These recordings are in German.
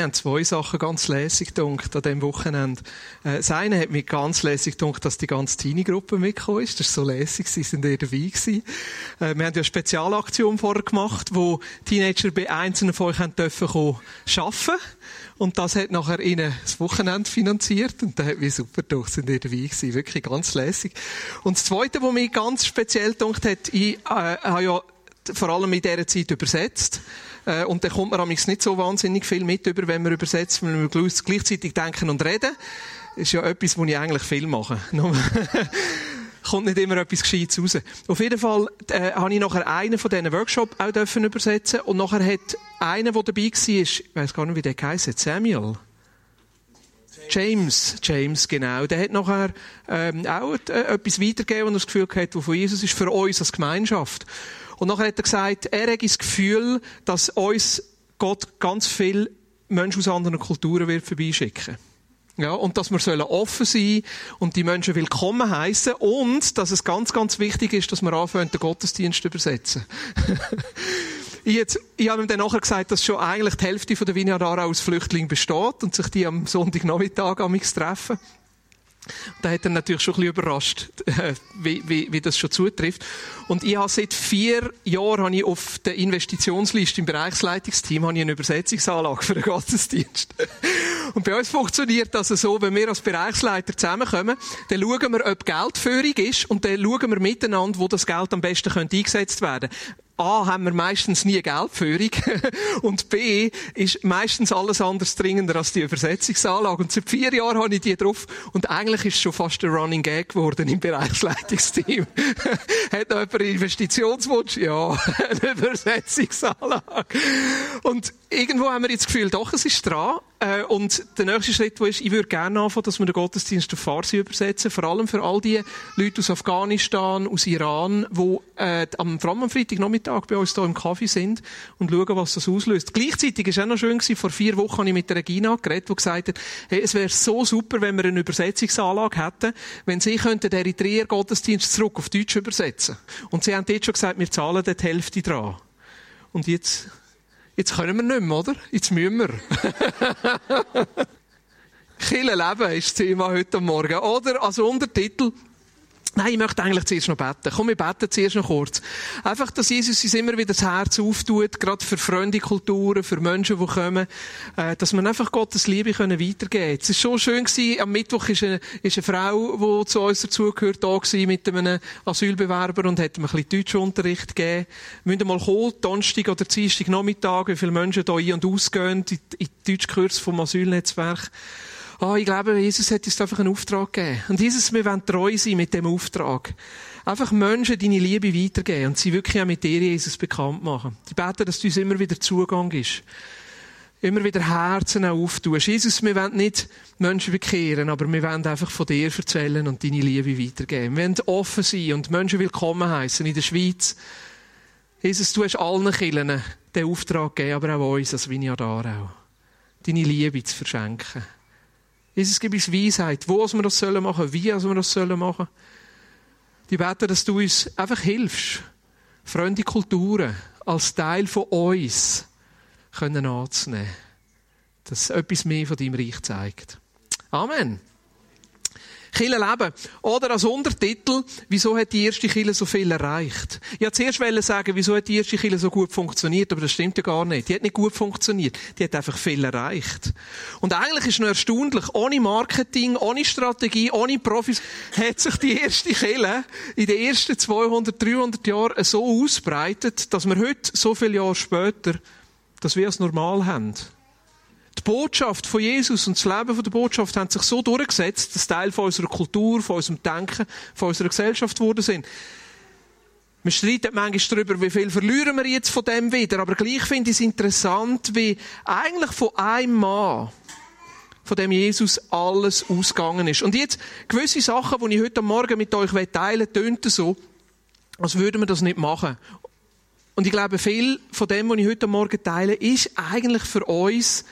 mir haben zwei Sachen ganz lässig gedunkt an diesem Wochenende. Äh, das eine hat mich ganz lässig gedunkt, dass die ganze Teenie-Gruppe mitgekommen ist. Das ist so lässig, sie sind ihr dabei gewesen. Äh, wir haben ja eine Spezialaktion vorher gemacht, wo Teenager bei einzelnen von euch haben dürfen kommen, arbeiten und das hat nachher ihnen das Wochenende finanziert. Und da hat mich super durch, sind ihr dabei gewesen. Wirklich ganz lässig. Und das Zweite, was mich ganz speziell gedacht hat, ich äh, habe ja vor allem in dieser Zeit übersetzt. Äh, und da kommt man amigs nicht so wahnsinnig viel mit über, wenn man übersetzt, wenn wir gleichzeitig denken und reden. Ist ja etwas, wo ich eigentlich viel mache. kommt nicht immer etwas Gescheites raus. Auf jeden Fall äh, habe ich nachher einen von diesen Workshops auch dürfen übersetzen und nachher hat einer, der dabei war, ich weiß gar nicht, wie der heisst, Samuel. James, James, genau. Der hat nachher ähm, auch äh, etwas weitergegeben, und das Gefühl hat, was von Jesus ist für uns als Gemeinschaft. Und nachher hat er gesagt, er hat das Gefühl, dass uns Gott ganz viele Menschen aus anderen Kulturen wird vorbeischicken. Ja, und dass wir offen sein und die Menschen willkommen heißen und dass es ganz, ganz wichtig ist, dass wir anfangen, den Gottesdienst zu übersetzen. ich, jetzt, ich habe ihm dann nachher gesagt, dass schon eigentlich die Hälfte der Vineyard aus Flüchtlingen besteht und sich die am Sonntagnachmittag am treffen. Da hat er natürlich schon ein bisschen überrascht, äh, wie, wie, wie das schon zutrifft. Und ich habe seit vier Jahren habe ich auf der Investitionsliste im Bereichsleitungsteam habe ich eine Übersetzungsanlage für den Gottesdienst. Und bei uns funktioniert das so, wenn wir als Bereichsleiter zusammenkommen, dann schauen wir, ob Geldführung ist und dann schauen wir miteinander, wo das Geld am besten eingesetzt werden könnte. A, haben wir meistens nie Geldführung. und B, ist meistens alles anders dringender als die Übersetzungsanlage. Und seit vier Jahren habe ich die drauf. Und eigentlich ist es schon fast ein Running Gag geworden im Bereichsleitungsteam. Hat noch jemand einen Investitionswunsch? Ja, eine Übersetzungsanlage. Und irgendwo haben wir jetzt das Gefühl, doch, es ist dran. Äh, und der nächste Schritt, wo ist, ich würde gerne anfangen, dass wir den Gottesdienst auf Farsi übersetzen. Vor allem für all die Leute aus Afghanistan, aus Iran, die äh, am, vor allem am Freitagnachmittag bei uns hier im Kaffee sind und schauen, was das auslöst. Gleichzeitig war es auch noch schön, gewesen, vor vier Wochen habe ich mit der Regina geredet, die gesagt hat, hey, es wäre so super, wenn wir eine Übersetzungsanlage hätten, wenn sie könnten den Eritreer Gottesdienst zurück auf Deutsch übersetzen. Und sie haben jetzt schon gesagt, wir zahlen dort die Hälfte dran. Und jetzt Jetzt können wir nicht mehr, oder? Jetzt müssen wir. Kille Leben ist das Thema heute Morgen. Oder als Untertitel Nein, ich möchte eigentlich zuerst noch beten. Komm, wir beten zuerst noch kurz. Einfach, dass Jesus uns immer wieder das Herz auftut, gerade für fremde Kulturen, für Menschen, die kommen, äh, dass wir einfach Gottes Liebe weitergeben können. Es war schon schön gewesen, am Mittwoch ist eine, eine Frau, die zu uns dazugehört, da gewesen mit einem Asylbewerber und hat mir ein bisschen Deutschunterricht gegeben. Wir müssen mal kommen, Donnerstag oder Dienstag Nachmittag, wie viele Menschen hier ein- und ausgehen, in, in Deutschkurs vom Asylnetzwerk oh, ich glaube, Jesus hat uns einfach einen Auftrag gegeben. Und Jesus, wir wollen treu sein mit dem Auftrag. Einfach Menschen deine Liebe weitergeben und sie wirklich auch mit dir, Jesus, bekannt machen. Ich bete, dass du uns immer wieder Zugang ist. Immer wieder Herzen auftust. Jesus, wir wollen nicht Menschen bekehren, aber wir wollen einfach von dir erzählen und deine Liebe weitergeben. Wir wollen offen sein und Menschen willkommen heißen in der Schweiz. Jesus, du hast allen Kindern den Auftrag gegeben, aber auch uns als Vineyard auch. Deine Liebe zu verschenken. Jesus, gib uns Weisheit, wo wir das sollen machen, wie wir das sollen machen. Die beten, dass du uns einfach hilfst, fremde Kulturen als Teil von uns können anzunehmen. Dass etwas mehr von deinem Reich zeigt. Amen. Kille leben. Oder als Untertitel, wieso hat die erste Kille so viel erreicht? Ich wollte zuerst sagen, wieso hat die erste Kille so gut funktioniert, aber das stimmt ja gar nicht. Die hat nicht gut funktioniert. Die hat einfach viel erreicht. Und eigentlich ist es noch erstaunlich, ohne Marketing, ohne Strategie, ohne Profis, hat sich die erste Kille in den ersten 200, 300 Jahren so ausbreitet, dass wir heute, so viele Jahre später, das wir als normal haben. Die Botschaft von Jesus und das Leben von der Botschaft haben sich so durchgesetzt, dass Teil von unserer Kultur, von unserem Denken, von unserer Gesellschaft geworden sind. Wir streiten manchmal darüber, wie viel verlieren wir jetzt von dem wieder, aber gleich finde ich es interessant, wie eigentlich von einem Mann, von dem Jesus alles ausgegangen ist. Und jetzt, gewisse Sachen, die ich heute Morgen mit euch teilen will, tönt so, als würden wir das nicht machen. Und ich glaube, viel von dem, was ich heute Morgen teile, ist eigentlich für uns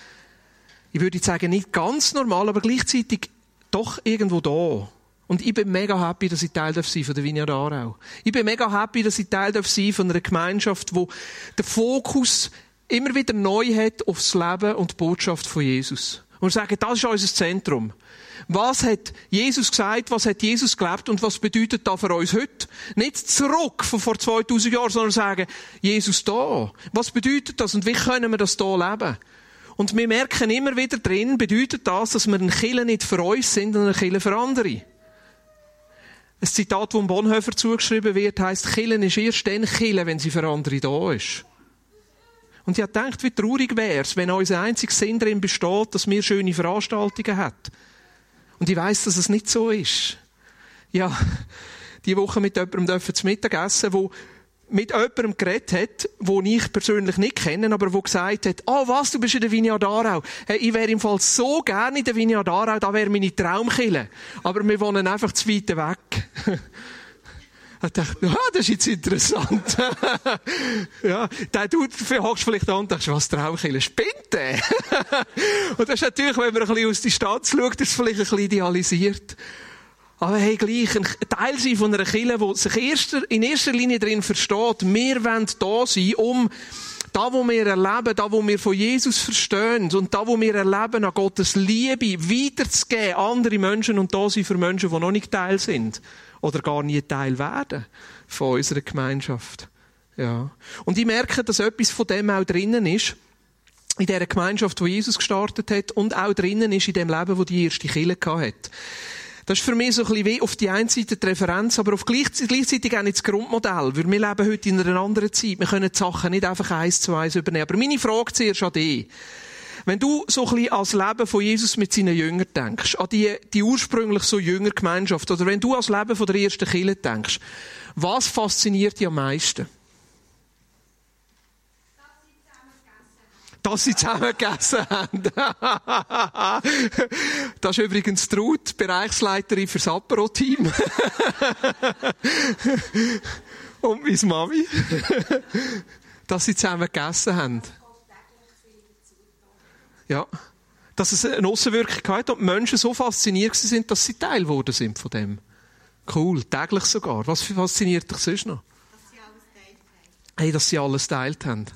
ich würde sagen, nicht ganz normal, aber gleichzeitig doch irgendwo da. Und ich bin mega happy, dass ich Teil darf sein von der Vineyard Aarau. Ich bin mega happy, dass ich Teil darf sein von einer Gemeinschaft, wo der Fokus immer wieder neu hat aufs Leben und die Botschaft von Jesus. Und sagen, das ist unser Zentrum. Was hat Jesus gesagt, was hat Jesus gelebt und was bedeutet das für uns heute? Nicht zurück von vor 2000 Jahren, sondern sagen, Jesus da. Was bedeutet das und wie können wir das da leben? Und wir merken immer wieder drin, bedeutet das, dass wir ein Killer nicht für uns sind, sondern ein Killer für andere. Ein Zitat, das Bonhoeffer zugeschrieben wird, heißt: Killen ist erst dann Killen, wenn sie für andere da ist. Und ich gedacht, wie traurig wäre es, wenn unser einziger Sinn darin besteht, dass wir schöne Veranstaltungen haben. Und ich weiß, dass es nicht so ist. Ja, die Woche mit jemandem zu Mittag essen, wo mit jemandem geredet hat, wo ich persönlich nicht kenne, aber wo gesagt hat, oh was, du bist in der Vineyard Aarau. Hey, ich wäre im Fall so gerne in der Vineyard Aarau, da wäre meine Traumkille. Aber wir wohnen einfach zu weit weg. Ich dachte, ah, das ist jetzt interessant. ja, der du hockst vielleicht an und denkst, was Traumkille, spinnt der? und das ist natürlich, wenn man ein bisschen aus die Stadt schaut, ist es vielleicht ein bisschen idealisiert. Aber hey, gleich ein Teil sein von einer Kirche, die sich erster, in erster Linie darin versteht, wir wollen da sein, um da, wo wir erleben, da, wo wir von Jesus verstehen und da, wo wir erleben, an Gottes Liebe weiterzugeben, andere Menschen und da sein für Menschen, die noch nicht Teil sind oder gar nie Teil werden von unserer Gemeinschaft. Ja. Und ich merke, dass etwas von dem auch drinnen ist, in dieser Gemeinschaft, wo Jesus gestartet hat und auch drinnen ist in dem Leben, wo die erste Kirche hat. Das ist für mich so ein bisschen wie auf die einen Seite die Referenz, aber auf gleichzeitig auch nicht das Grundmodell. Weil wir leben heute in einer anderen Zeit. Wir können die Sachen nicht einfach eins zu eins übernehmen. Aber meine Frage zuerst an dich. Wenn du so ein bisschen als Leben von Jesus mit seinen Jüngern denkst, an die, die ursprünglich so Jüngergemeinschaft, oder wenn du als Leben von der ersten Kirche denkst, was fasziniert dich am meisten? Dass sie zusammen gegessen haben. das ist übrigens Traut, Bereichsleiterin für das Apero-Team. Und meine Mami. dass sie zusammen gegessen haben. Ja. Dass es eine Aussenwirkung hat und die Menschen so fasziniert sind, dass sie Teil geworden sind von dem. Cool, täglich sogar. Was fasziniert dich sonst noch? Dass sie alles teilt haben. Hey, dass sie alles teilt haben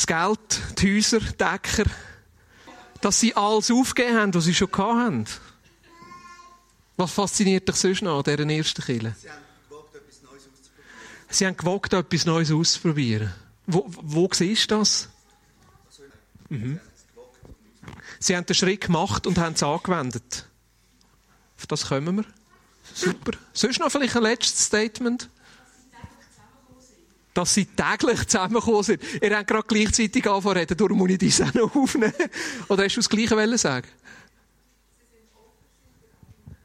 das Geld, die Häuser, die Decker, dass sie alles aufgegeben haben, was sie schon hatten. Was fasziniert dich sonst noch an dieser ersten Kille? Sie haben gewagt, etwas Neues auszuprobieren. Sie haben gewagt, etwas Neues auszuprobieren. Wo, wo siehst du das? Mhm. Sie haben den Schritt gemacht und haben es angewendet. Auf das kommen wir. Super. Sonst noch vielleicht ein letztes Statement? Dass sie täglich zusammengekommen sind. Ihr habt gerade gleichzeitig angefangen reden, darum muss ich das auch noch aufnehmen. Oder hast du das Gleiche sagen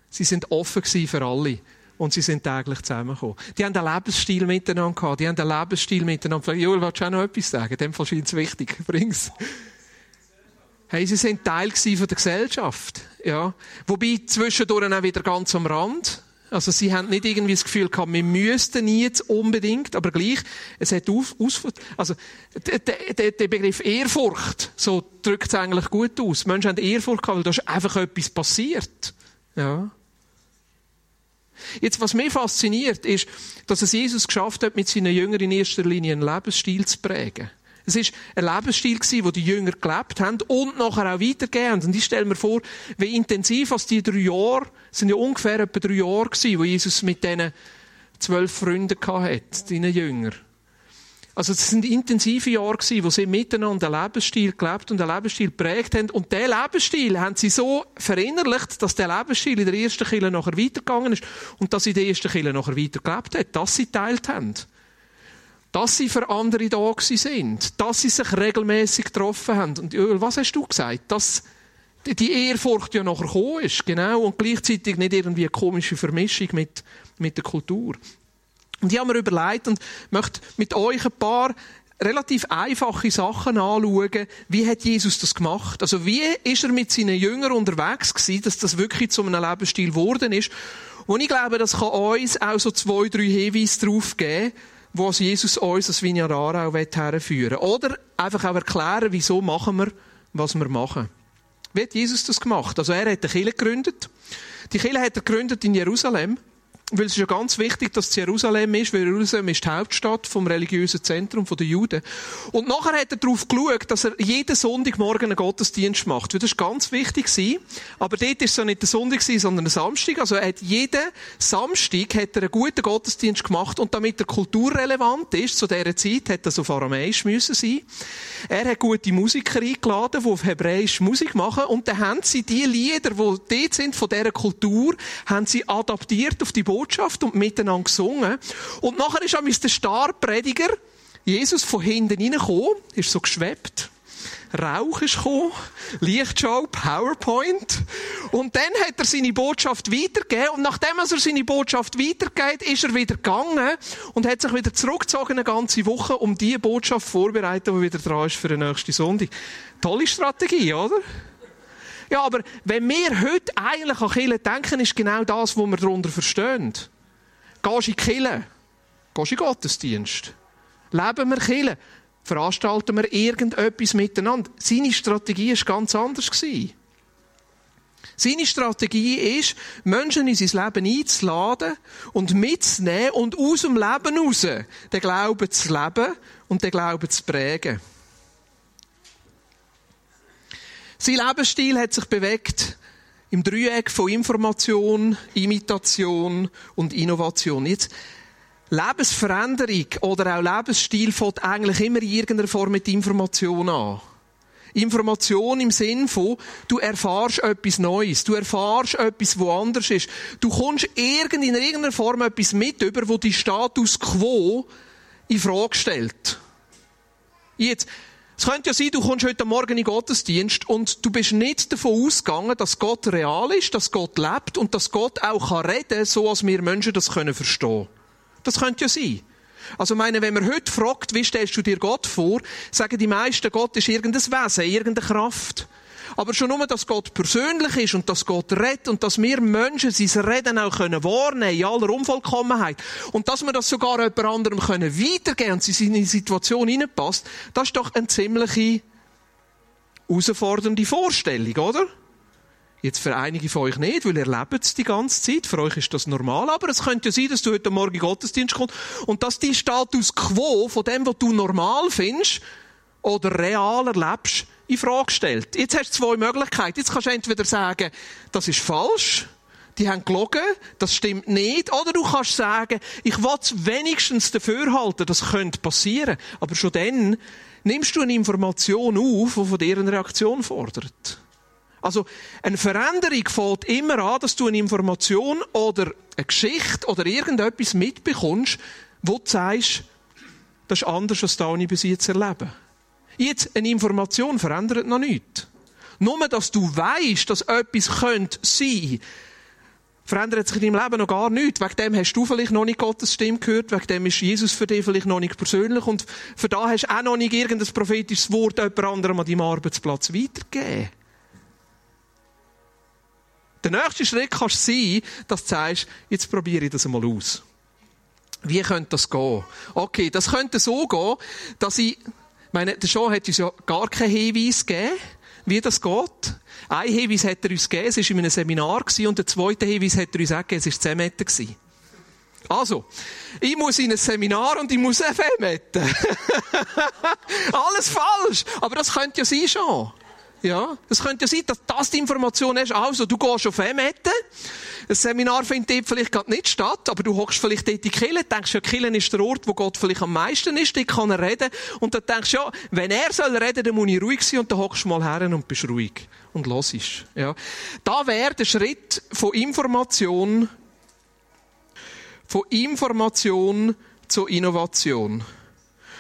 Sie sind offen für alle. Und sie sind täglich zusammengekommen. Die haben einen Lebensstil miteinander gehabt. Die haben einen Lebensstil miteinander. Joel, willst du auch noch etwas sagen? In dem Fall scheint es wichtig. Bring's. Hey, sie sind Teil von der Gesellschaft. Ja. Wobei zwischendurch auch wieder ganz am Rand. Also sie haben nicht irgendwie das Gefühl gehabt, wir müssten jetzt unbedingt, aber gleich, es hat auf, aus, also der, Begriff Ehrfurcht, so drückt es eigentlich gut aus. Menschen haben Ehrfurcht gehabt, weil da ist einfach etwas passiert. Ja. Jetzt, was mich fasziniert, ist, dass es Jesus geschafft hat, mit seinen Jüngern in erster Linie einen Lebensstil zu prägen. Es war ein Lebensstil, den die Jünger gelebt haben und nachher auch weitergegeben haben. Und ich stelle mir vor, wie intensiv als die drei Jahre, es sind ja ungefähr etwa drei Jahre gewesen, wo Jesus mit diesen zwölf Freunden hatte, seinen Jüngern. Also es sind intensive Jahre gewesen, wo sie miteinander einen Lebensstil gelebt und einen Lebensstil geprägt haben. Und diesen Lebensstil haben sie so verinnerlicht, dass der Lebensstil in der ersten Kirche nachher weitergegangen ist und dass sie in der ersten Kirche nachher weitergelebt hat, dass sie teilt haben dass sie für andere da sind, dass sie sich regelmäßig getroffen haben. Und was hast du gesagt? Dass die Ehrfurcht ja nachher gekommen ist, genau, und gleichzeitig nicht irgendwie eine komische Vermischung mit, mit der Kultur. Und ich habe mir überlegt und möchte mit euch ein paar relativ einfache Sachen anschauen. Wie hat Jesus das gemacht? Also wie ist er mit seinen Jüngern unterwegs gewesen, dass das wirklich zu einem Lebensstil geworden ist? Und ich glaube, das kann uns auch so zwei, drei Hinweise darauf geben, wo Jesus uns als Vineyard Aarau herführen will. Oder einfach auch erklären, wieso machen wir, was wir machen. Wie hat Jesus das gemacht? Also er hat eine Kirche gegründet. Die Kirche hat er gegründet in Jerusalem. Weil es ist ja ganz wichtig, dass es Jerusalem ist, weil Jerusalem ist die Hauptstadt vom religiösen Zentrum der Juden. Und nachher hat er darauf geschaut, dass er jeden Sonntagmorgen einen Gottesdienst macht. Weil das ist ganz wichtig gewesen. Aber dort ist es ja nicht der Sonntag gewesen, sondern ein Samstag. Also er hat jeden Samstag hat er einen guten Gottesdienst gemacht. Und damit er kulturrelevant ist, zu dieser Zeit, hat er auf Aramäisch müssen sein. Er hat gute Musiker eingeladen, die auf Hebräisch Musik machen. Und dann haben sie die Lieder, die dort sind, von dieser Kultur, haben sie adaptiert auf die Botschaft und miteinander gesungen. Und nachher ist auch der Starprediger Jesus von hinten reingekommen, ist so geschwebt. Rauch ist gekommen, Lichtschau, PowerPoint. Und dann hat er seine Botschaft weitergegeben. Und nachdem er seine Botschaft weitergeht, ist er wieder gegangen und hat sich wieder zurückgezogen eine ganze Woche, um die Botschaft vorzubereiten, die wieder dran ist für den nächsten Sonntag. Tolle Strategie, oder? Ja, aber wenn wir heute eigentlich an Kirche denken, ist genau das, was wir darunter verstehen. Gehst du in die? Gehst du in Gottesdienst? Leben wir Kirche? Veranstalten wir irgendetwas miteinander? Seine Strategie war ganz anders. Seine Strategie ist, Menschen in sein Leben einzuladen und mitzunehmen und aus dem Leben raus den Glauben zu leben und den Glauben zu prägen. Sein Lebensstil hat sich bewegt im Dreieck von Information, Imitation und Innovation. Jetzt, Lebensveränderung oder auch Lebensstil fängt eigentlich immer in irgendeiner Form mit Information an. Information im Sinn von, du erfahrst etwas Neues, du erfahrst etwas, wo anders ist. Du kommst in irgendeiner Form etwas mit über, wo die Status quo in Frage stellt. Jetzt, es könnte ja sein, du kommst heute Morgen in den Gottesdienst und du bist nicht davon ausgegangen, dass Gott real ist, dass Gott lebt und dass Gott auch reden kann, so als wir Menschen das können verstehen. Das könnte ja sein. Also, meine, wenn man heute fragt, wie stellst du dir Gott vor, sagen die meisten, Gott ist irgendein Wesen, irgendeine Kraft. Aber schon nur, dass Gott persönlich ist und dass Gott redet und dass wir Menschen sein Reden auch können wahrnehmen in aller Unvollkommenheit. Und dass wir das sogar jemand anderem können weitergeben und sie in die Situation hineinpasst, das ist doch eine ziemliche herausfordernde Vorstellung, oder? Jetzt für einige von euch nicht, weil ihr lebt es die ganze Zeit. Für euch ist das normal. Aber es könnte ja sein, dass du heute Morgen Gottesdienst kommst und dass die Status quo von dem, was du normal findest oder real erlebst, in Frage stellt. Jetzt hast du zwei Möglichkeiten. Jetzt kannst du entweder sagen, das ist falsch, die haben gelogen, das stimmt nicht. Oder du kannst sagen, ich will es wenigstens dafür halten, das könnte passieren. Aber schon dann nimmst du eine Information auf, die von dir eine Reaktion fordert. Also, eine Veränderung fällt immer an, dass du eine Information oder eine Geschichte oder irgendetwas mitbekommst, wo du sagst, das ist anders, als das ich bis jetzt erlebe. Jetzt, eine Information verändert noch nichts. Nur, dass du weißt, dass etwas könnte sein, verändert sich in deinem Leben noch gar nichts. Wegen dem hast du vielleicht noch nicht Gottes Stimme gehört, wegen dem ist Jesus für dich vielleicht noch nicht persönlich und für da hast du auch noch nicht irgendein prophetisches Wort jemand anderem an deinem Arbeitsplatz weitergegeben. Der nächste Schritt kann sein, dass du sagst, jetzt probiere ich das einmal aus. Wie könnte das gehen? Okay, das könnte so gehen, dass ich meine, der Sean hat uns ja gar keinen Hinweis gegeben, wie das geht. Ein Hinweis hat er uns gegeben, es war in einem Seminar und der zweite Hinweis hat er uns auch gegeben, es war 10 Meter. Also, ich muss in ein Seminar und ich muss FM metten. Alles falsch. Aber das könnte ja sein schon. Ja, es könnte ja sein, dass das die Information ist. Also, du gehst auf Emette. Ein Seminar findet dort vielleicht gerade nicht statt, aber du hockst vielleicht dort in die Kille, denkst ja, Kille ist der Ort, wo Gott vielleicht am meisten ist, dort kann er reden. Und dann denkst du, ja, wenn er soll reden, dann muss ich ruhig sein und dann hockst du mal her und bist ruhig. Und hörst. Ja. Da wäre der Schritt von Information, von Information zur Innovation.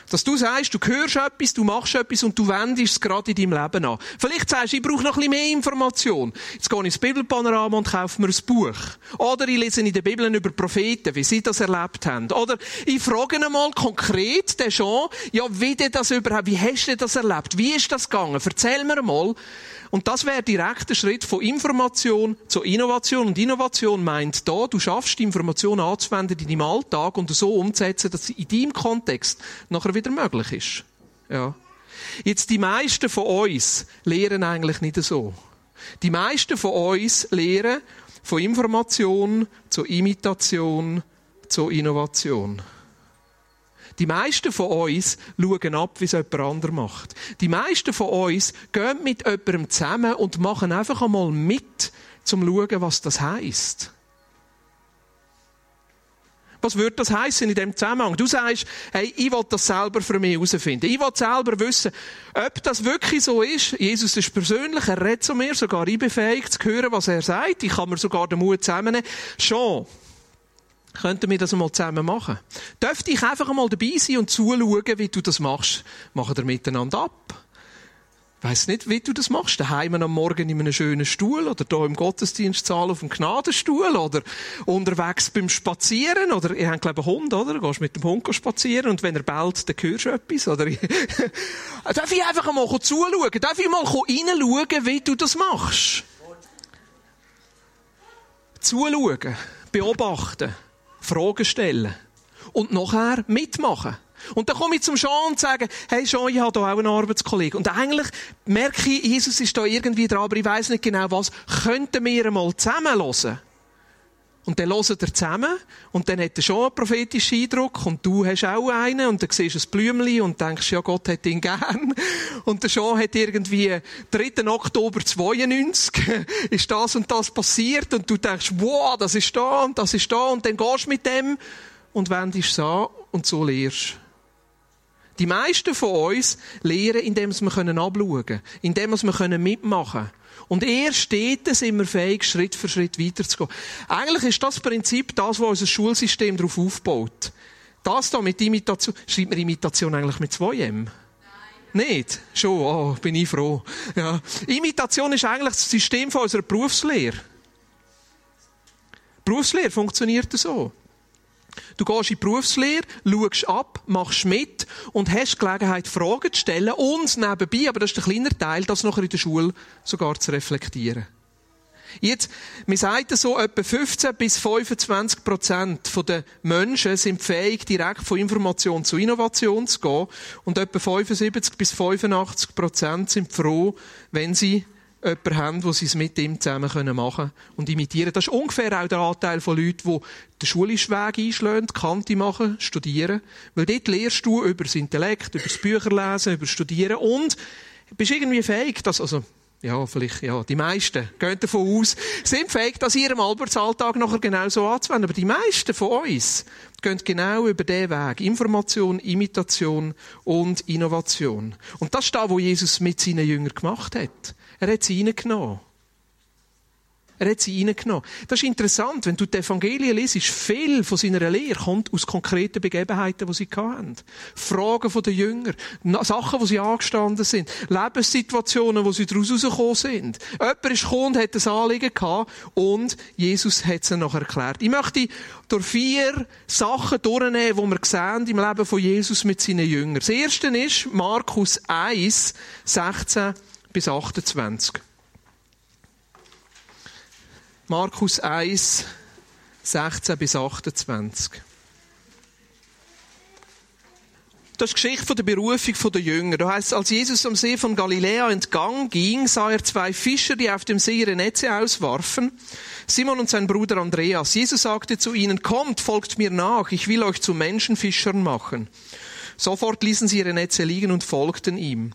Dass du sagst, du hörst etwas, du machst etwas und du wendest es gerade in deinem Leben an. Vielleicht sagst du, ich brauche noch ein bisschen mehr Information. Jetzt gehe ich ins Bibelpanorama und kaufe mir ein Buch. Oder ich lese in den Bibeln über Propheten, wie sie das erlebt haben. Oder ich frage einmal konkret den Jean, ja, wie der das überhaupt, wie hast du das erlebt? Wie ist das gegangen? Erzähl mir mal. Und das wäre direkt der Schritt von Information zur Innovation. Und Innovation meint da, du schaffst die Information anzuwenden in deinem Alltag und so umzusetzen, dass sie in deinem Kontext nachher wieder möglich ist. Ja. Jetzt die meisten von uns lehren eigentlich nicht so. Die meisten von uns lehren von Information zur Imitation zur Innovation. Die meisten von uns schauen ab, wie es jemand anderes macht. Die meisten von uns gehen mit jemandem zusammen und machen einfach einmal mit, zum zu schauen, was das heisst. Was würde das heißen in dem Zusammenhang? Du sagst, hey, ich will das selber für mich herausfinden. Ich will selber wissen, ob das wirklich so ist. Jesus ist persönlich, er redet zu mir, sogar ich befähigt zu hören, was er sagt. Ich kann mir sogar den Mut zusammennehmen. Schon. Könnten wir das einmal zusammen machen? Dürfte ich einfach einmal dabei sein und zuschauen, wie du das machst? Machen wir miteinander ab weiß nicht, wie du das machst. Daheim am Morgen in einem schönen Stuhl oder da im Gottesdienstsaal auf dem Gnadenstuhl oder unterwegs beim Spazieren oder ihr habt glaube ich einen Hund, oder? Du gehst mit dem Hund spazieren und wenn er bellt, dann hörst du etwas, oder? Darf ich einfach mal zuschauen? Darf ich mal reinschauen, wie du das machst? Zuschauen, beobachten, Fragen stellen und nachher mitmachen. Und dann komme ich zum Jean und sage, hey Jean, ich habe hier auch einen Arbeitskollegen. Und eigentlich merke ich, Jesus ist da irgendwie dran, aber ich weiß nicht genau was. Könnten wir einmal zusammen hören? Und dann hören er zusammen und dann hat er schon einen prophetischen Eindruck und du hast auch einen und dann siehst du ein Blümchen und denkst, ja, Gott hat ihn gern. Und der Jean hat irgendwie 3. Oktober 92 ist das und das passiert und du denkst, wow, das ist da und das ist da und dann gehst du mit dem und wendest es an und so lehrst. Die meisten von uns lehren, indem wir abschauen können, indem wir mitmachen können. Und erst dort sind wir fähig, Schritt für Schritt weiterzugehen. Eigentlich ist das Prinzip das, was unser Schulsystem darauf aufbaut. Das da mit Imitation, schreibt man Imitation eigentlich mit zwei M? Nein. Nicht? Schon, oh, bin ich froh. Ja. Imitation ist eigentlich das System von unserer Berufslehre. Berufslehre funktioniert so. Du gehst in die Berufslehre, schaust ab, machst mit und hast Gelegenheit, Fragen zu stellen und nebenbei, aber das ist ein kleiner Teil, das nachher in der Schule sogar zu reflektieren. Jetzt, wir sagen so, etwa 15 bis 25 Prozent der Menschen sind fähig, direkt von Information zu Innovation zu gehen und etwa 75 bis 85 Prozent sind froh, wenn sie jemanden haben, wo sie es mit ihm zusammen machen können und imitieren. Das ist ungefähr auch der Anteil von Leuten, die den schulischen Weg einschlagen, Kante machen, studieren. Weil dort lernst du über das Intellekt, über das Bücherlesen, über das Studieren und bist irgendwie fähig, dass, also, ja, vielleicht, ja, die meisten gehen davon aus, sind fähig, das ihrem Arbeitsalltag nachher genau so anzuwenden. Aber die meisten von uns gehen genau über diesen Weg. Information, Imitation und Innovation. Und das ist das, was Jesus mit seinen Jüngern gemacht hat. Er hat sie reingenommen. Er hat sie reingenommen. Das ist interessant, wenn du die Evangelien liest, viel von seiner Lehre kommt aus konkreten Begebenheiten, die sie hatten. Fragen von den Jüngern, Sachen, wo sie angestanden sind, Lebenssituationen, wo sie daraus rausgekommen sind. Jemand ist gekommen und hat ein Anliegen gehabt und Jesus hat es ihnen noch erklärt. Ich möchte durch vier Sachen durchnehmen, die wir sehen im Leben von Jesus mit seinen Jüngern. Das erste ist Markus 1, 16 bis 28. Markus 1, 16 bis 28. Das ist die Geschichte der Berufung der Jünger. Da heißt als Jesus am See von Galiläa entgang ging, sah er zwei Fischer, die auf dem See ihre Netze auswarfen. Simon und sein Bruder Andreas. Jesus sagte zu ihnen, kommt, folgt mir nach, ich will euch zu Menschenfischern machen. Sofort ließen sie ihre Netze liegen und folgten ihm.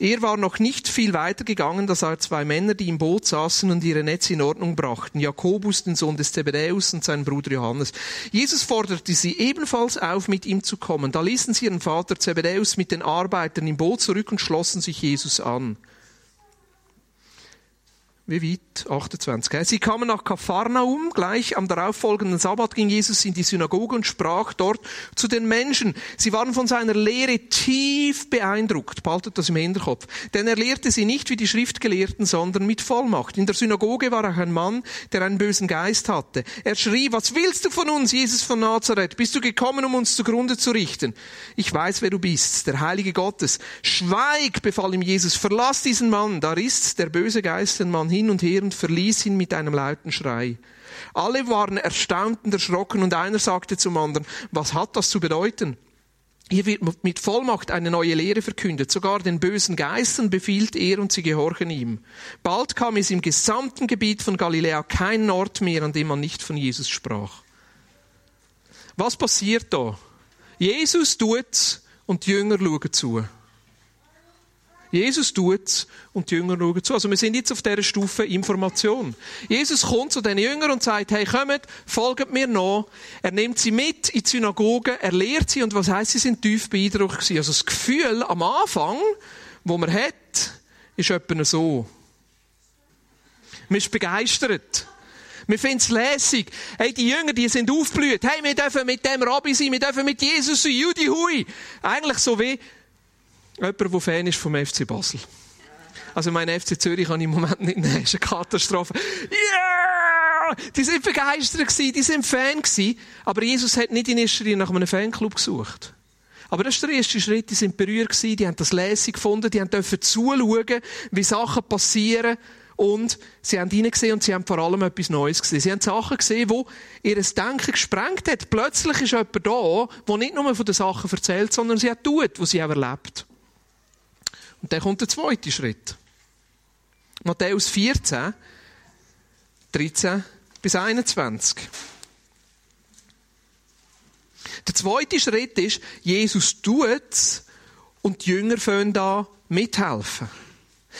Er war noch nicht viel weiter gegangen, da sah er zwei Männer, die im Boot saßen und ihre Netze in Ordnung brachten. Jakobus, den Sohn des Zebedäus und seinen Bruder Johannes. Jesus forderte sie ebenfalls auf, mit ihm zu kommen. Da ließen sie ihren Vater Zebedäus mit den Arbeitern im Boot zurück und schlossen sich Jesus an. Wie weit? 28. Sie kamen nach Kapharnaum. Gleich am darauffolgenden Sabbat ging Jesus in die Synagoge und sprach dort zu den Menschen. Sie waren von seiner Lehre tief beeindruckt. Behaltet das im Hinterkopf. Denn er lehrte sie nicht wie die Schriftgelehrten, sondern mit Vollmacht. In der Synagoge war auch ein Mann, der einen bösen Geist hatte. Er schrie, was willst du von uns, Jesus von Nazareth? Bist du gekommen, um uns zugrunde zu richten? Ich weiß, wer du bist, der Heilige Gottes. Schweig, befahl ihm Jesus, verlass diesen Mann. Da ist der böse Geist den Mann hin und her und verließ ihn mit einem lauten Schrei. Alle waren erstaunt und erschrocken und einer sagte zum anderen, was hat das zu bedeuten? Hier wird mit Vollmacht eine neue Lehre verkündet. Sogar den bösen Geistern befiehlt er und sie gehorchen ihm. Bald kam es im gesamten Gebiet von Galiläa kein Ort mehr, an dem man nicht von Jesus sprach. Was passiert da? Jesus tut's und die Jünger schauen zu. Jesus tut's und die Jünger schauen zu. Also wir sind jetzt auf dieser Stufe Information. Jesus kommt zu den Jüngern und sagt, hey, kommt, folgt mir noch. Er nimmt sie mit in die Synagoge, er lehrt sie und was heisst, sie sind tief beeindruckt gewesen. Also das Gefühl am Anfang, wo man hat, ist etwa so. Man ist begeistert. Wir finden es lässig. Hey, die Jünger, die sind aufgeblüht. Hey, wir dürfen mit dem Rabbi sein, wir dürfen mit Jesus sein, Judi Hui. Eigentlich so wie jemand, der Fan ist vom FC Basel. Also mein FC Zürich kann ich im Moment nicht nehmen, ist eine Katastrophe. Yeah! Die sind begeistert gewesen, die sind Fan gewesen. Aber Jesus hat nicht in erster Linie nach einem Fanclub gesucht. Aber das ist der erste Schritt. Die sind berührt gewesen, die haben das Lesen gefunden, die haben dürfen zuschauen, wie Sachen passieren. Und sie haben hineingesehen und sie haben vor allem etwas Neues gesehen. Sie haben Sachen gesehen, wo ihr Denken gesprengt hat. Plötzlich ist jemand da, der nicht nur von den Sachen erzählt, sondern sie hat tut, was sie auch erlebt. Und dann kommt der zweite Schritt. Matthäus 14, 13 bis 21. Der zweite Schritt ist, Jesus tut es und die Jünger fangen da mithelfen.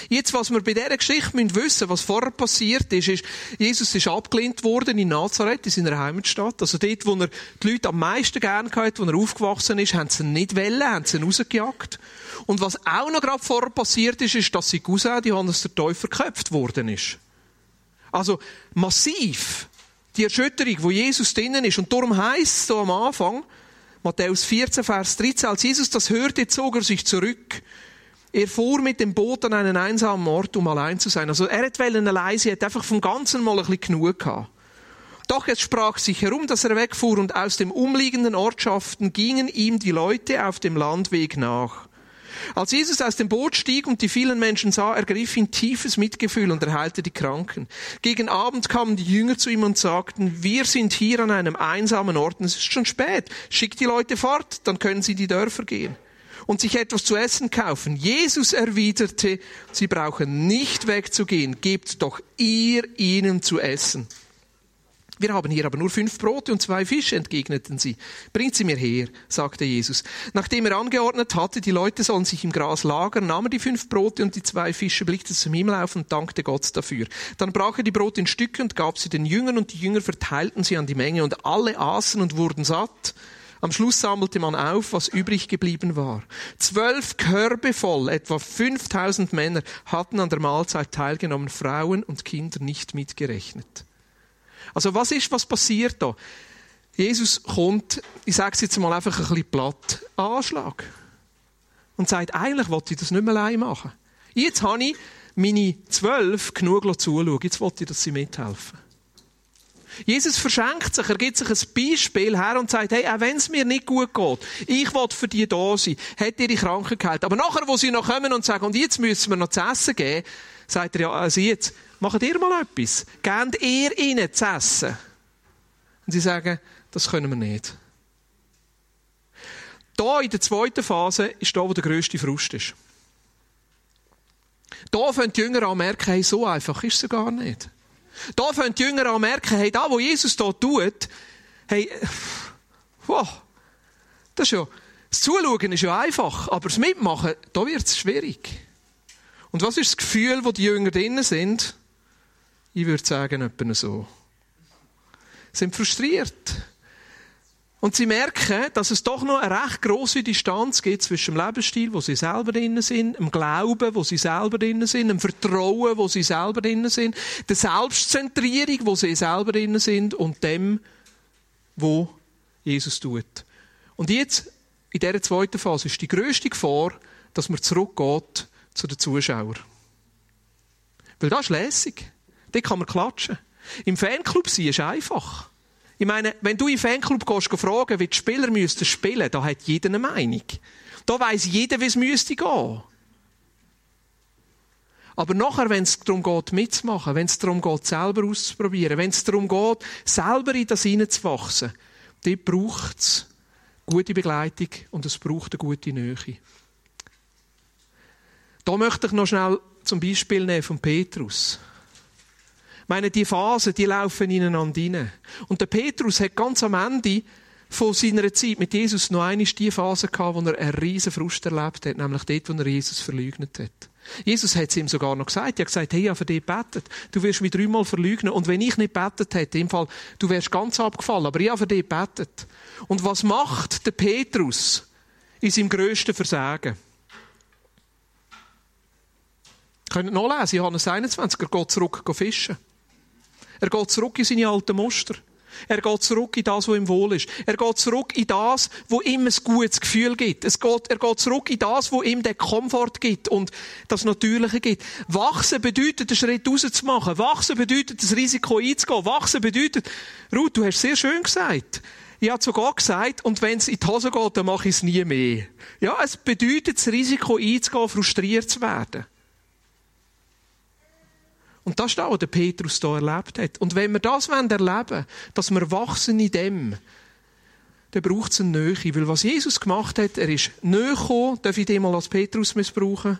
Jetzt, was wir bei dieser Geschichte wissen müssen, was vorher passiert ist, ist, Jesus ist abgelehnt worden in Nazareth, in seiner Heimatstadt. Also dort, wo er die Leute am meisten gern hatte, wo er aufgewachsen ist, haben sie ihn nicht wollen, haben sie ihn rausgejagt. Und was auch noch gerade vorher passiert ist, ist, dass sie Cousin Johannes der Täufer geköpft worden ist. Also, massiv. Die Erschütterung, wo Jesus drinnen ist. Und darum heisst es so am Anfang, Matthäus 14, Vers 13, als Jesus das hörte, zog er sich zurück er fuhr mit dem Boot an einen einsamen Ort, um allein zu sein. Also er hat allein sein, er hat einfach vom Ganzen mal ein bisschen genug gehabt. Doch es sprach sich herum, dass er wegfuhr und aus den umliegenden Ortschaften gingen ihm die Leute auf dem Landweg nach. Als Jesus aus dem Boot stieg und die vielen Menschen sah, ergriff ihn tiefes Mitgefühl und erheilte die Kranken. Gegen Abend kamen die Jünger zu ihm und sagten, wir sind hier an einem einsamen Ort und es ist schon spät. Schickt die Leute fort, dann können sie die Dörfer gehen und sich etwas zu essen kaufen. Jesus erwiderte, sie brauchen nicht wegzugehen, gebt doch ihr ihnen zu essen. Wir haben hier aber nur fünf Brote und zwei Fische, entgegneten sie. Bringt sie mir her, sagte Jesus. Nachdem er angeordnet hatte, die Leute sollen sich im Gras lagern, nahm er die fünf Brote und die zwei Fische, blickte zum Himmel auf und dankte Gott dafür. Dann brach er die Brote in Stücke und gab sie den Jüngern und die Jünger verteilten sie an die Menge und alle aßen und wurden satt. Am Schluss sammelte man auf, was übrig geblieben war. Zwölf Körbe voll, etwa 5000 Männer, hatten an der Mahlzeit teilgenommen, Frauen und Kinder nicht mitgerechnet. Also was ist, was passiert da? Jesus kommt, ich sage es jetzt mal einfach ein bisschen platt, Anschlag. Und sagt, eigentlich wollte ich das nicht mehr allein machen. Jetzt habe ich meine zwölf genug zuschauen. Jetzt wollte ich, dass sie mithelfen. Jesus verschenkt sich, er gibt sich ein Beispiel her und sagt, hey, auch wenn es mir nicht gut geht, ich will für die da sein, hat ihre Kranken geheilt. Aber nachher, wo sie noch kommen und sagen, und jetzt müssen wir noch zu essen geben, sagt er ja, also jetzt, macht ihr mal etwas. Gebt ihr ihnen zu essen. Und sie sagen, das können wir nicht. Da in der zweiten Phase ist da, wo der grösste Frust ist. Da fangen die Jünger an merken, hey, so einfach ist es gar nicht. Da fangen die Jünger an merken, hey, da, wo Jesus da tut, hey, wow, das ist ja, das Zuschauen ist ja einfach, aber das Mitmachen, da wird es schwierig. Und was ist das Gefühl, wo die Jünger drinnen sind? Ich würde sagen, etwa so. Sie sind frustriert. Und sie merken, dass es doch noch eine recht grosse Distanz gibt zwischen dem Lebensstil, wo sie selber drinnen sind, dem Glauben, wo sie selber drinnen sind, dem Vertrauen, wo sie selber drinnen sind, der Selbstzentrierung, wo sie selber drinnen sind und dem, wo Jesus tut. Und jetzt, in dieser zweiten Phase, ist die grösste Gefahr, dass man zurückgeht zu den Zuschauern. Weil das ist lässig. Dort kann man klatschen. Im Fanclub sein ist einfach. Ich meine, wenn du in Fanclub gehst, fragen, wie die Spieler müssten spielen, da hat jeder eine Meinung. Da weiss jeder, wie es müsste gehen. Aber nachher, wenn es darum geht, mitzumachen, wenn es darum geht, selber auszuprobieren, wenn es darum geht, selber in das hineinzuwachsen, dort braucht es gute Begleitung und es braucht eine gute Nähe. Da möchte ich noch schnell zum Beispiel nehmen von Petrus. Meine, die Phasen, die laufen ineinander rein. Und der Petrus hat ganz am Ende von seiner Zeit mit Jesus noch einmal die Phase gehabt, wo er einen riesen Frust erlebt hat, nämlich dort, wo er Jesus verleugnet hat. Jesus hat es ihm sogar noch gesagt. Er hat gesagt, hey, ich habe für dich betet. Du wirst mich dreimal verleugnen. Und wenn ich nicht betet hätte, im Fall, du wärst ganz abgefallen. Aber ich habe für dich betet. Und was macht der Petrus in seinem grössten Versagen? Könnt ihr nachlesen, Johannes 21, er geht zurück fischen. Er geht zurück in seine alten Muster. Er geht zurück in das, was ihm wohl ist. Er geht zurück in das, wo ihm ein gutes Gefühl gibt. Es geht, er geht zurück in das, wo ihm den Komfort gibt und das Natürliche gibt. Wachsen bedeutet, einen Schritt rauszumachen. Wachsen bedeutet, das Risiko einzugehen. Wachsen bedeutet, Ruth, du hast sehr schön gesagt. Ich habe sogar gesagt, und wenn es in die Hose geht, dann mache ich es nie mehr. Ja, es bedeutet, das Risiko einzugehen, frustriert zu werden. Und das ist das, was der Petrus hier erlebt hat. Und wenn wir das erleben wollen, dass wir wachsen in dem, dann braucht es eine Nähe. Weil was Jesus gemacht hat, er ist näher gekommen, darf ich den mal als Petrus missbrauchen?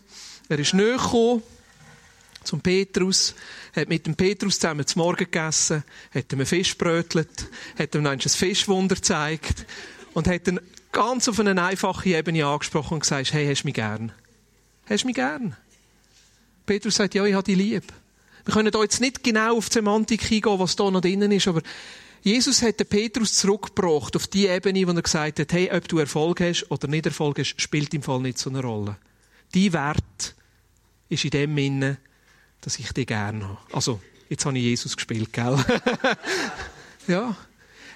Er ist näher gekommen zum Petrus, hat mit dem Petrus zusammen zum Morgen gegessen, hat ihm ein Fisch brötelt, hat ihm ein Fischwunder gezeigt und hat ihn ganz auf eine einfache Ebene angesprochen und gesagt, hey, hast du mich gern? Hast du mich gern? Petrus sagt, ja, ich habe dich lieb. Wir können da jetzt nicht genau auf die Semantik eingehen, was da noch drinnen ist, aber Jesus hat den Petrus zurückgebracht auf die Ebene, wo er gesagt hat, hey, ob du Erfolg hast oder nicht Erfolg hast, spielt im Fall nicht so eine Rolle. Dein Wert ist in dem Sinne, dass ich dich gerne habe. Also, jetzt habe ich Jesus gespielt, gell? ja.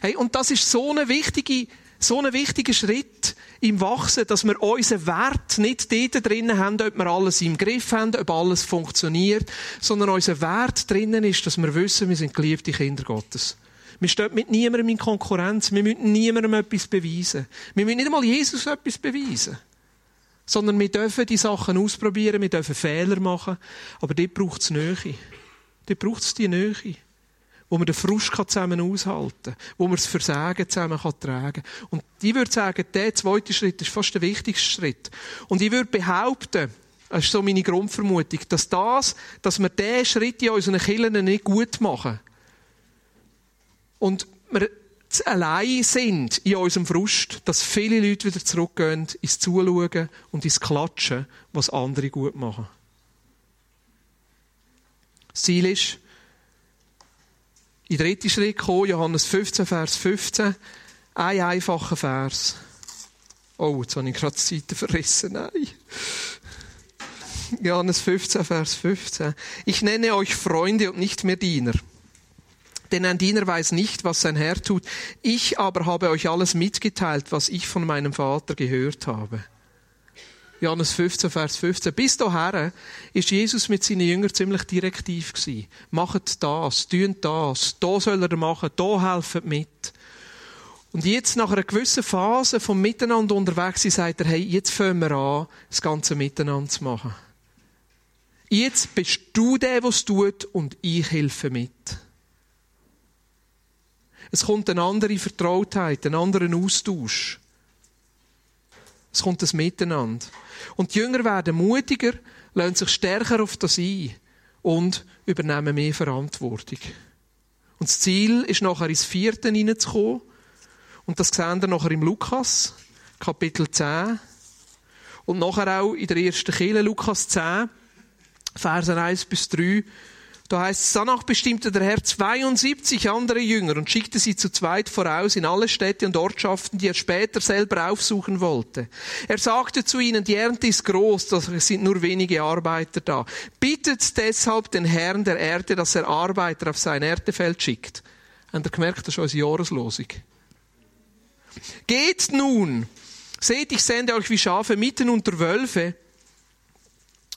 Hey, und das ist so eine wichtige so ein wichtiger Schritt im Wachsen, dass wir unseren Wert nicht dort drinnen haben, ob wir alles im Griff haben, ob alles funktioniert, sondern unser Wert drinnen ist, dass wir wissen, wir sind geliebte Kinder Gottes. Wir stehen mit niemandem in Konkurrenz. Wir müssen niemandem etwas beweisen. Wir müssen nicht einmal Jesus etwas beweisen. Sondern wir dürfen die Sachen ausprobieren, wir dürfen Fehler machen. Aber dort braucht es Nähe. Dort braucht es die Nähe wo man den Frust zusammen aushalten kann, wo man das Versagen zusammen tragen kann. Und ich würde sagen, der zweite Schritt ist fast der wichtigste Schritt. Und ich würde behaupten, das ist so meine Grundvermutung, dass das, dass wir diesen Schritt in unseren Kirchen nicht gut machen und wir allein sind in unserem Frust, dass viele Leute wieder zurückgehen ins Zuschauen und ins Klatschen, was andere gut machen. Das Ziel ist, in den dritten Schritt kommen, Johannes 15, Vers 15. Ein einfacher Vers. Oh, jetzt habe ich gerade die Seite verrissen. Nein. Johannes 15, Vers 15. Ich nenne euch Freunde und nicht mehr Diener. Denn ein Diener weiß nicht, was sein Herr tut. Ich aber habe euch alles mitgeteilt, was ich von meinem Vater gehört habe. Johannes 15, Vers 15. Bis dahin ist Jesus mit seinen Jüngern ziemlich direktiv gewesen. Macht das, tun das, da soll er machen, da helfen mit. Und jetzt, nach einer gewissen Phase vom Miteinander unterwegs sagt er, hey, jetzt fangen wir an, das Ganze miteinander zu machen. Jetzt bist du der, der es tut, und ich helfe mit. Es kommt eine andere Vertrautheit, einen anderen Austausch. Es kommt das Miteinander. Und die Jünger werden mutiger, lassen sich stärker auf das ein und übernehmen mehr Verantwortung. Und das Ziel ist nachher ins Vierte hineinzukommen. Und das sehen wir nachher im Lukas, Kapitel 10. Und nachher auch in der ersten Kirche, Lukas 10, Verse 1 bis 3. Da heißt es, danach bestimmte der Herr 72 andere Jünger und schickte sie zu zweit voraus in alle Städte und Ortschaften, die er später selber aufsuchen wollte. Er sagte zu ihnen, die Ernte ist groß, es sind nur wenige Arbeiter da. Bittet deshalb den Herrn der Erde, dass er Arbeiter auf sein Erdefeld schickt. Habt ihr gemerkt, das ist unsere Jahreslosung. Geht nun, seht, ich sende euch wie Schafe mitten unter Wölfe.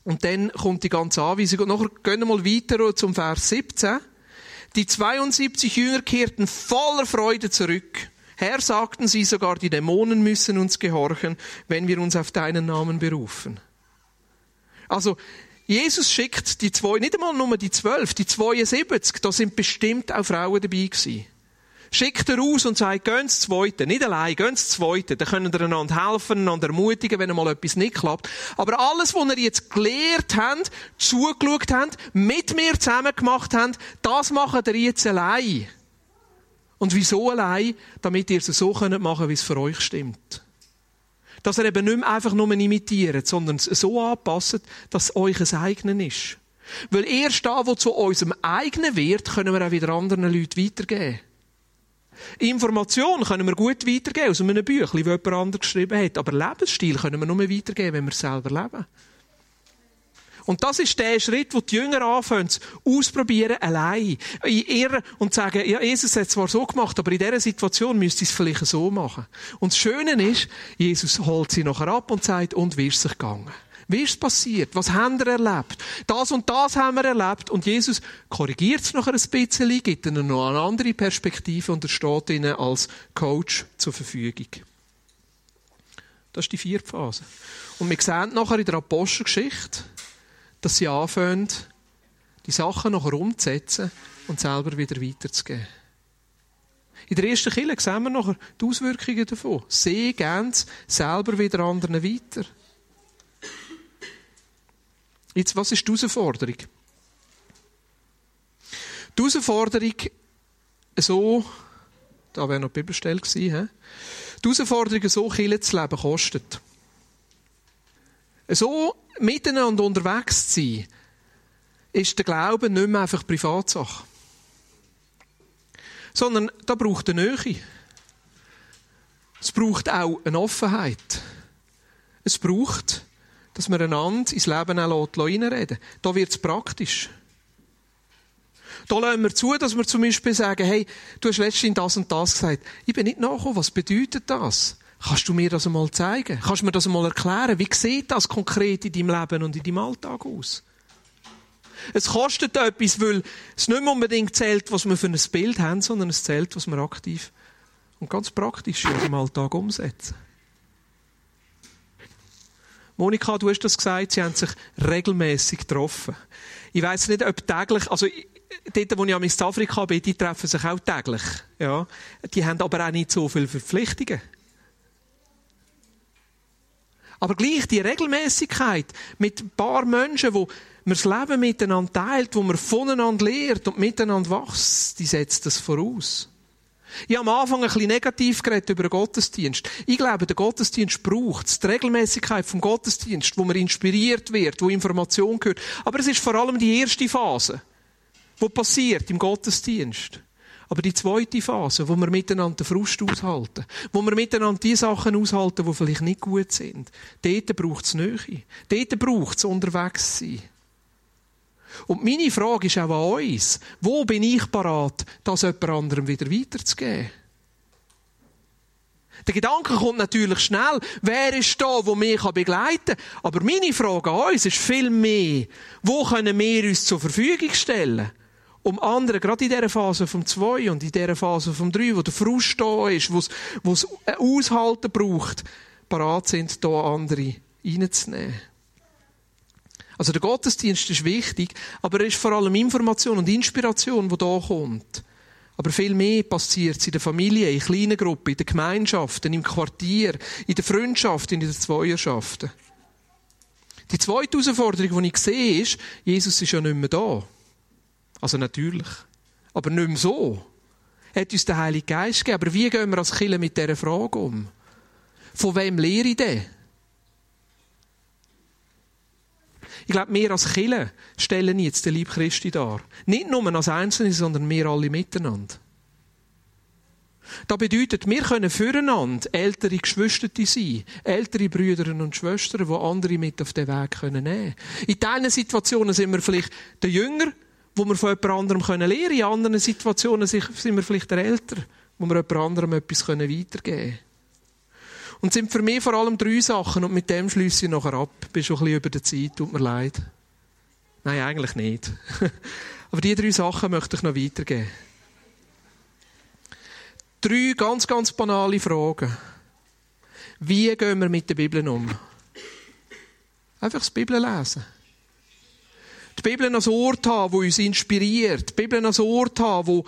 Und dann kommt die ganze Anweisung. Und nachher gehen wir mal weiter zum Vers 17. Die 72 Jünger kehrten voller Freude zurück. Herr, sagten sie sogar, die Dämonen müssen uns gehorchen, wenn wir uns auf deinen Namen berufen. Also, Jesus schickt die zwei, nicht einmal nur die zwölf, die 72, da sind bestimmt auch Frauen dabei gewesen. Schickt er aus und sagt, gehen ins Zweite. Nicht allein, gehen ins Zweite. Dann können ihr einander helfen, einander ermutigen, wenn einmal etwas nicht klappt. Aber alles, was ihr jetzt gelehrt habt, zugeschaut habt, mit mir zusammen gemacht habt, das macht ihr jetzt allein. Und wieso allein? Damit ihr es so machen könnt, wie es für euch stimmt. Dass ihr eben nicht mehr einfach nur imitiert, sondern es so anpasst, dass es euch ein eigenes ist. Weil erst da, wo zu unserem eigenen wird, können wir auch wieder anderen Leuten weitergeben. Information können wir gut weitergeben aus einem Büchlein, das jemand anderes geschrieben hat. Aber Lebensstil können wir nur weitergeben, wenn wir selber leben. Und das ist der Schritt, wo die Jünger anfangen, ausprobieren, allein. In ihrer, und sagen, ja, Jesus hat es zwar so gemacht, aber in dieser Situation müsste ich es vielleicht so machen. Und das Schöne ist, Jesus holt sie nachher ab und sagt, und wie ist es gegangen? Wie ist es passiert? Was haben wir erlebt? Das und das haben wir erlebt. Und Jesus korrigiert es nachher ein bisschen, gibt ihnen noch eine andere Perspektive und er steht ihnen als Coach zur Verfügung. Das ist die vierte Phase. Und wir sehen nachher in der Apostelgeschichte, dass sie anfangen, die Sachen nachher umzusetzen und selber wieder weiterzugeben. In der ersten Kille sehen wir nachher die Auswirkungen davon. Sie geben es selber wieder anderen weiter. Jetzt, was ist die Herausforderung? Die Herausforderung, so, da wäre noch die Bibelstelle gewesen, die Herausforderung, so Kirche zu leben, kostet. So miteinander unterwegs zu sein, ist der Glaube nicht mehr einfach Privatsache. Sondern da braucht eine Nähe. Es braucht auch eine Offenheit. Es braucht dass wir einander ins Leben auch reinreden Da wird es praktisch. Da lassen wir zu, dass wir zum Beispiel sagen, hey, du hast letztens das und das gesagt. Ich bin nicht nachgekommen. Was bedeutet das? Kannst du mir das einmal zeigen? Kannst du mir das einmal erklären? Wie sieht das konkret in deinem Leben und in deinem Alltag aus? Es kostet etwas, weil es nicht mehr unbedingt zählt, was wir für ein Bild haben, sondern es zählt, was wir aktiv und ganz praktisch in unserem Alltag umsetzen. Monika, du hast das gesagt, sie haben sich regelmäßig getroffen. Ich weiß nicht, ob täglich, also dort, wo ich in Afrika bin, die treffen sich auch täglich. Ja. Die haben aber auch nicht so viele Verpflichtungen. Aber gleich die Regelmäßigkeit mit ein paar Menschen, wo man das Leben miteinander teilt, wo man voneinander lehrt und miteinander wächst, die setzt das voraus. Ich habe am Anfang ein bisschen negativ geredet über den Gottesdienst. Ich glaube, der Gottesdienst braucht es. Die Regelmäßigkeit vom Gottesdienst, wo man inspiriert wird, wo Information gehört. Aber es ist vor allem die erste Phase, wo passiert im Gottesdienst. Aber die zweite Phase, wo wir miteinander den Frust aushalten, wo wir miteinander die Sachen aushalten, die vielleicht nicht gut sind, dort braucht es Nähe. Dort braucht es unterwegs sein. Und meine Frage ist auch an uns. Wo bin ich parat, das jemand anderem wieder weiterzugeben? Der Gedanke kommt natürlich schnell. Wer ist da, wo mich begleiten kann? Aber meine Frage an uns ist viel mehr. Wo können wir uns zur Verfügung stellen? Um anderen, gerade in dieser Phase vom 2 und in dieser Phase vom 3, wo der Frust da ist, wo es ein Aushalten braucht, parat sind, da andere reinzunehmen. Also der Gottesdienst ist wichtig, aber er ist vor allem Information und Inspiration, die da kommt. Aber viel mehr passiert in der Familie, in kleinen Gruppen, in den Gemeinschaften, im Quartier, in der Freundschaft, in den Zweierschaften. Die zweite Herausforderung, die ich sehe, ist, Jesus ist ja nicht mehr da. Also natürlich. Aber nicht mehr so. Er hat uns den Heiligen Geist gegeben. Aber wie gehen wir als Kirche mit dieser Frage um? Von wem lehre ich denn? Ich glaube, wir als Kille stellen jetzt den Lieb Christi dar. Nicht nur als Einzelne, sondern wir alle miteinander. Das bedeutet, wir können füreinander ältere Geschwister sein, ältere Brüder und Schwestern, die andere mit auf den Weg nehmen können. In diesen Situationen sind wir vielleicht der Jünger, wo wir von jemand anderem lernen können. In anderen Situationen sind wir vielleicht der Älter, wo wir jemand anderem etwas weitergeben können. Und sind für mich vor allem drei Sachen und mit dem schließe ich nachher ab. Bin schon ein bisschen über der Zeit, tut mir leid. Nein, eigentlich nicht. Aber diese drei Sachen möchte ich noch weitergeben. Drei ganz, ganz banale Fragen. Wie gehen wir mit der Bibel um? Einfach das Bibel lesen. Die Bibel als Ort haben, wo uns inspiriert. Die Bibel als Ort haben, wo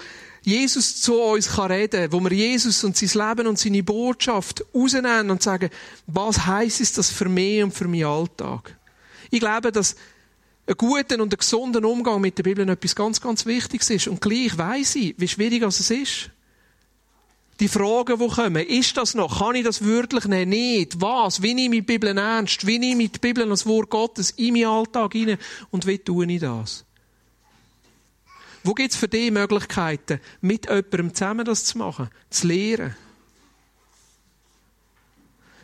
Jesus zu uns kann reden, wo wir Jesus und sein Leben und seine Botschaft rausnehmen und sagen, was heisst das für mich und für meinen Alltag? Ich glaube, dass ein guter und ein gesunder Umgang mit der Bibel etwas ganz, ganz Wichtiges ist. Und gleich weiss ich, wie schwierig es ist. Die Fragen, die kommen, ist das noch? Kann ich das wirklich nehmen? Nicht. Was? Wie nehme ich die Bibel ernst? Wie nehme ich die Bibel als Wort Gottes in meinen Alltag hinein? Und wie tue ich das? Wo gibt es für dich Möglichkeiten, mit jemandem zusammen das zu machen? Zu lehren?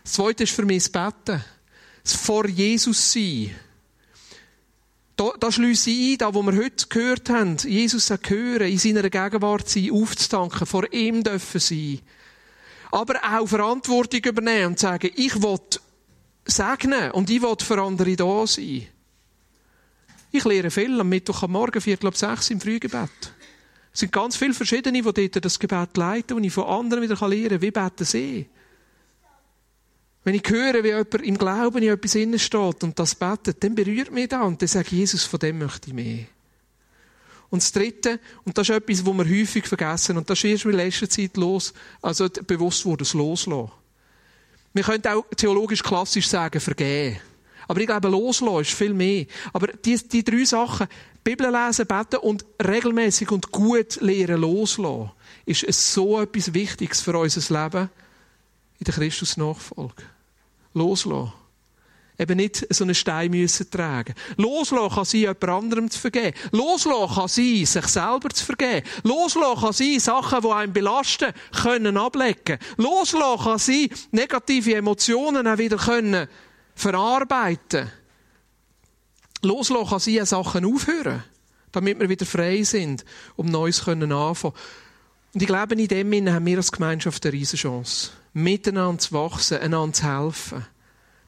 Das Zweite ist für mich das Betten. Das Vor Jesus sein. Da, da schließe ich ein, da, wo wir heute gehört haben, Jesus hören, in seiner Gegenwart sein, aufzutanken, vor ihm dürfen sein. Aber auch Verantwortung übernehmen und sagen, ich will segnen und ich will für andere da sein. Ich lehre viel am Mittwoch am Morgen, Viertel ab sechs im Frühgebet. Es sind ganz viele verschiedene, die dort das Gebet leiten und ich von anderen wieder lernen kann, wie beten sie. Wenn ich höre, wie jemand im Glauben in etwas innen steht und das betet, dann berührt mich das und dann ich, Jesus, von dem möchte ich mehr. Und das Dritte, und das ist etwas, was wir häufig vergessen, und das ist erst in letzter Zeit los, also bewusst wurde es loslassen. Wir können auch theologisch klassisch sagen, vergehen. Aber ich glaube, loslassen ist viel mehr. Aber die, die drei Sachen, Bibel lesen, beten und regelmäßig und gut lehren loslassen, ist so etwas Wichtiges für unser Leben in der Christus-Nachfolge loslassen. Eben nicht so einen Stein müssen tragen. Loslassen kann sein, jemand anderem zu vergeben. Loslassen kann sein, sich selber zu vergeben. Loslassen kann sein, Sachen, die einen belasten, können ablecken. Loslassen kann sein, negative Emotionen auch wieder können verarbeiten. Loslassen kann sein, Sachen aufhören, damit wir wieder frei sind, um Neues anfangen können Und ich glaube, in dem haben wir als Gemeinschaft eine riesige Chance. Miteinander zu wachsen, einander zu helfen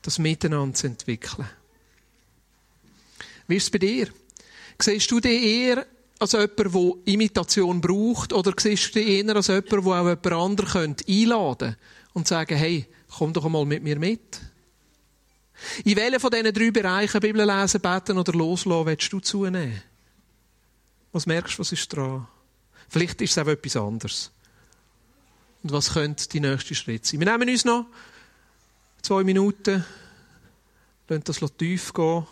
das Miteinander zu entwickeln. Wie ist es bei dir? Siehst du dich eher als jemand, der Imitation braucht, oder siehst du dich eher als jemand, der auch jemand anderen einladen könnte und sagen, hey, komm doch einmal mit mir mit? In welchen von diesen drei Bereichen, Bibel lesen, beten oder loslassen, willst du zunehmen? Was merkst du, was ist dran? Vielleicht ist es auch etwas anderes. Und was könnte die nächste Schritt sein? Wir nehmen uns noch zwei Minuten, lassen das tief gehen.